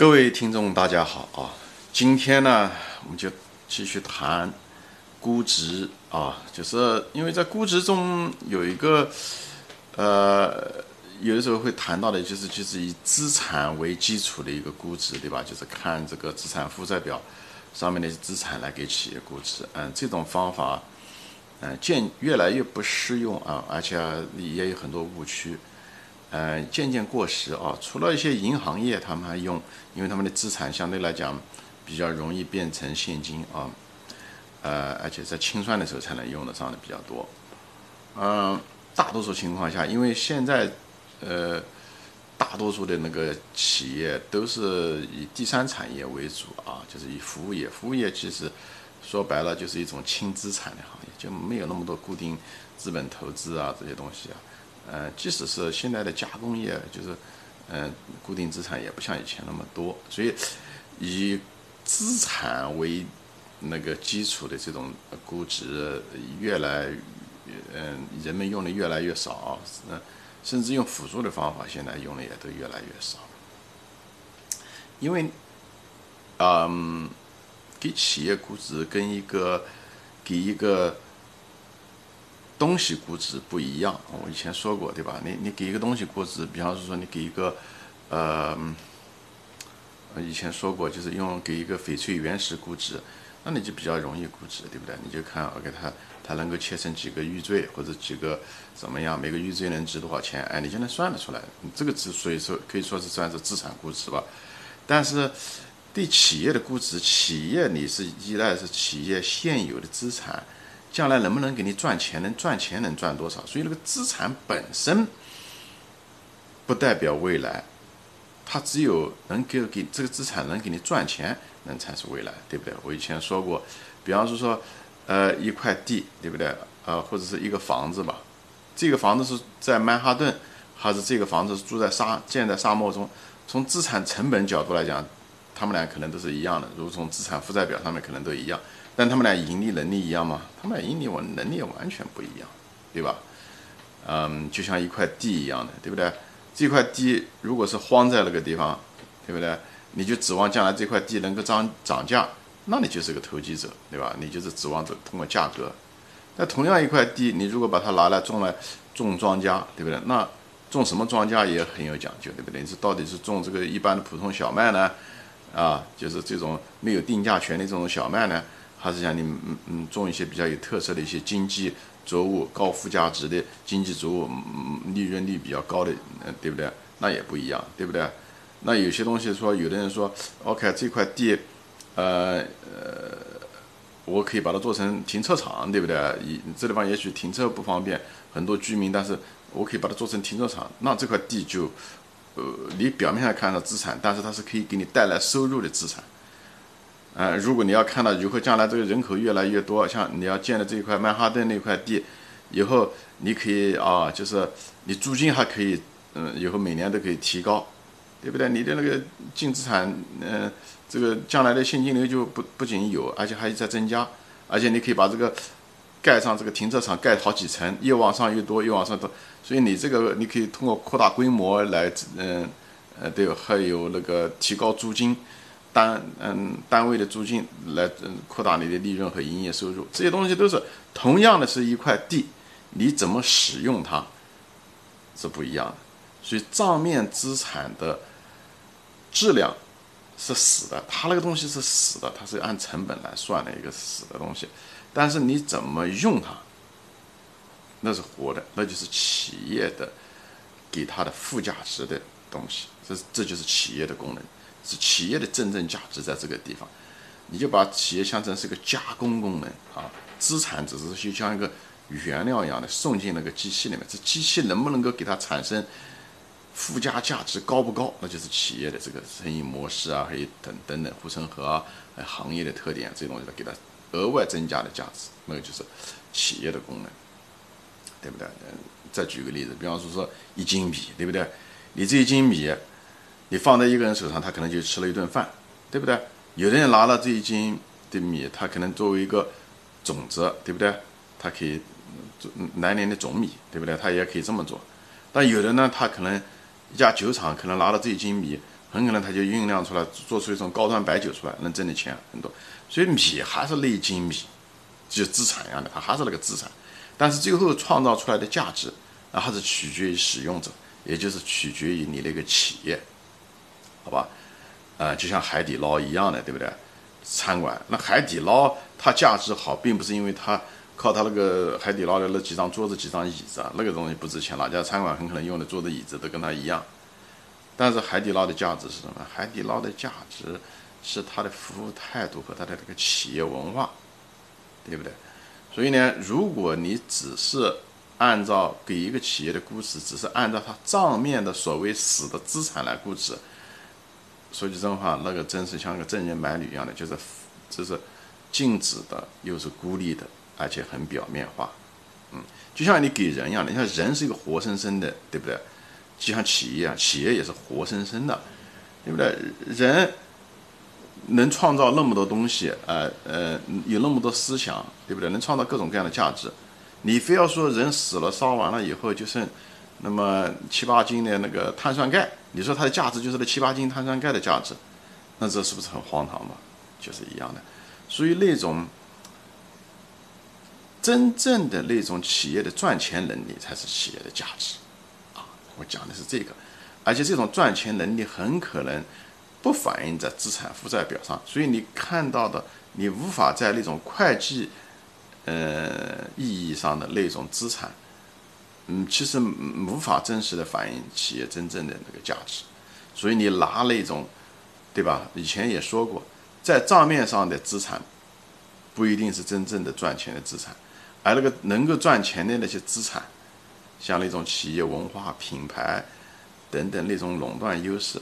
各位听众，大家好啊！今天呢，我们就继续谈估值啊，就是因为在估值中有一个呃，有的时候会谈到的，就是就是以资产为基础的一个估值，对吧？就是看这个资产负债表上面的资产来给企业估值。嗯，这种方法嗯渐越来越不适用啊，而且也有很多误区。呃，渐渐过时啊。除了一些银行业，他们还用，因为他们的资产相对来讲比较容易变成现金啊。呃，而且在清算的时候才能用得上的比较多。嗯，大多数情况下，因为现在呃，大多数的那个企业都是以第三产业为主啊，就是以服务业。服务业其实说白了就是一种轻资产的行业，就没有那么多固定资本投资啊这些东西啊。呃，即使是现在的加工业，就是，嗯，固定资产也不像以前那么多，所以以资产为那个基础的这种估值越来，嗯，人们用的越来越少，嗯，甚至用辅助的方法，现在用的也都越来越少，因为，嗯，给企业估值跟一个给一个。东西估值不一样，我以前说过，对吧？你你给一个东西估值，比方说你给一个，呃，以前说过，就是用给一个翡翠原石估值，那你就比较容易估值，对不对？你就看，OK，它它能够切成几个玉坠或者几个怎么样，每个玉坠能值多少钱？哎，你就能算得出来。你这个值，所以说可以说是算是资产估值吧。但是对企业的估值，企业你是依赖是企业现有的资产。将来能不能给你赚钱？能赚钱能赚多少？所以那个资产本身不代表未来，它只有能给给这个资产能给你赚钱，能才是未来，对不对？我以前说过，比方说说，呃，一块地，对不对？呃，或者是一个房子吧，这个房子是在曼哈顿，还是这个房子是住在沙建在沙漠中？从资产成本角度来讲，他们俩可能都是一样的。如果从资产负债表上面可能都一样。但他们俩盈利能力一样吗？他们俩盈利我能力完全不一样，对吧？嗯，就像一块地一样的，对不对？这块地如果是荒在那个地方，对不对？你就指望将来这块地能够涨涨价，那你就是个投机者，对吧？你就是指望着通过价格。那同样一块地，你如果把它拿来种来种庄稼，对不对？那种什么庄稼也很有讲究，对不对？你是到底是种这个一般的普通小麦呢？啊，就是这种没有定价权的这种小麦呢？还是像你嗯嗯种一些比较有特色的一些经济作物、高附加值的经济作物，嗯利润率比较高的，嗯对不对？那也不一样，对不对？那有些东西说，有的人说，OK 这块地，呃呃，我可以把它做成停车场，对不对？一这地方也许停车不方便，很多居民，但是我可以把它做成停车场，那这块地就，呃，你表面上看到资产，但是它是可以给你带来收入的资产。呃，如果你要看到以后将来这个人口越来越多，像你要建的这一块曼哈顿那块地，以后你可以啊，就是你租金还可以，嗯，以后每年都可以提高，对不对？你的那个净资产，嗯，这个将来的现金流就不不仅有，而且还在增加，而且你可以把这个盖上这个停车场，盖好几层，越往上越多，越往上多，所以你这个你可以通过扩大规模来，嗯，呃，对，还有那个提高租金。单嗯单位的租金来嗯扩大你的利润和营业收入，这些东西都是同样的是一块地，你怎么使用它是不一样的。所以账面资产的质量是死的，它那个东西是死的，它是按成本来算的一个死的东西。但是你怎么用它，那是活的，那就是企业的给它的附加值的东西，这这就是企业的功能。是企业的真正价值在这个地方，你就把企业想成是个加工功能啊，资产只是就像一个原料一样的送进那个机器里面，这机器能不能够给它产生附加价值高不高，那就是企业的这个生意模式啊，还有等等等护城河啊，行业的特点这些东西，给它额外增加的价值，那个就是企业的功能，对不对？嗯，再举个例子，比方说说一斤米，对不对？你这一斤米。你放在一个人手上，他可能就吃了一顿饭，对不对？有的人拿了这一斤的米，他可能作为一个种子，对不对？他可以做来年的种米，对不对？他也可以这么做。但有的呢，他可能一家酒厂可能拿了这一斤米，很可能他就酝酿出来，做出一种高端白酒出来，能挣的钱很多。所以米还是那一斤米，就资产一样的，它还是那个资产。但是最后创造出来的价值，那还是取决于使用者，也就是取决于你那个企业，好吧？呃，就像海底捞一样的，对不对？餐馆那海底捞它价值好，并不是因为它靠它那个海底捞的那几张桌子、几张椅子啊，那个东西不值钱。哪家餐馆很可能用的桌子、椅子都跟它一样。但是海底捞的价值是什么？海底捞的价值是它的服务态度和它的这个企业文化，对不对？所以呢，如果你只是按照给一个企业的估值，只是按照它账面的所谓死的资产来估值，说句真话，那个真是像个正人买履一样的，就是这是静止的，又是孤立的，而且很表面化。嗯，就像你给人一样的，你看人是一个活生生的，对不对？就像企业啊，企业也是活生生的，对不对？人能创造那么多东西，呃呃，有那么多思想，对不对？能创造各种各样的价值。你非要说人死了烧完了以后就剩那么七八斤的那个碳酸钙，你说它的价值就是那七八斤碳酸钙的价值，那这是不是很荒唐嘛？就是一样的。所以那种真正的那种企业的赚钱能力才是企业的价值啊。我讲的是这个，而且这种赚钱能力很可能不反映在资产负债表上，所以你看到的，你无法在那种会计，呃意义上的那种资产，嗯，其实无法真实的反映企业真正的那个价值，所以你拿那种，对吧？以前也说过，在账面上的资产，不一定是真正的赚钱的资产，而那个能够赚钱的那些资产。像那种企业文化、品牌等等那种垄断优势，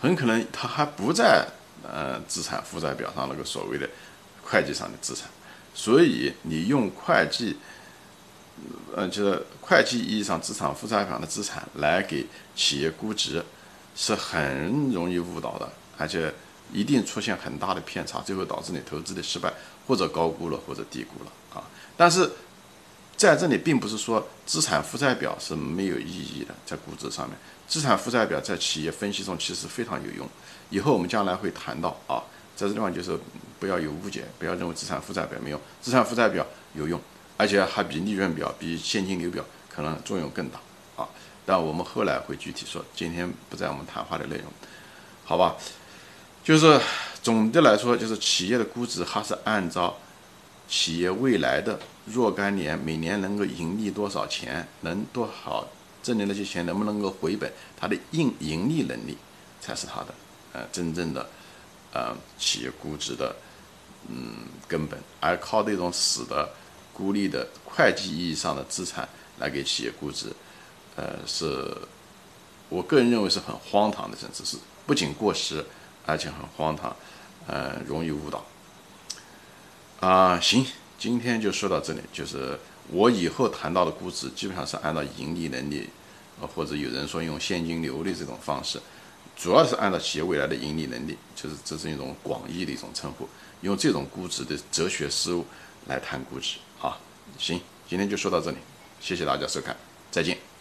很可能它还不在呃资产负债表上那个所谓的会计上的资产，所以你用会计，呃，就是会计意义上资产负债表的资产来给企业估值，是很容易误导的，而且一定出现很大的偏差，最后导致你投资的失败，或者高估了，或者低估了啊。但是。在这里，并不是说资产负债表是没有意义的，在估值上面，资产负债表在企业分析中其实非常有用。以后我们将来会谈到啊，在这地方就是不要有误解，不要认为资产负债表没用，资产负债表有用，而且还比利润表、比现金流表可能作用更大啊。但我们后来会具体说，今天不在我们谈话的内容，好吧？就是总的来说，就是企业的估值还是按照。企业未来的若干年，每年能够盈利多少钱，能多少挣的那些钱能不能够回本，它的盈盈利能力才是它的呃真正的呃企业估值的嗯根本，而靠那种死的孤立的会计意义上的资产来给企业估值，呃，是我个人认为是很荒唐的，甚至是不仅过时，而且很荒唐，呃，容易误导。啊，行，今天就说到这里。就是我以后谈到的估值，基本上是按照盈利能力，呃，或者有人说用现金流的这种方式，主要是按照企业未来的盈利能力，就是这是一种广义的一种称呼，用这种估值的哲学思路来谈估值。啊，行，今天就说到这里，谢谢大家收看，再见。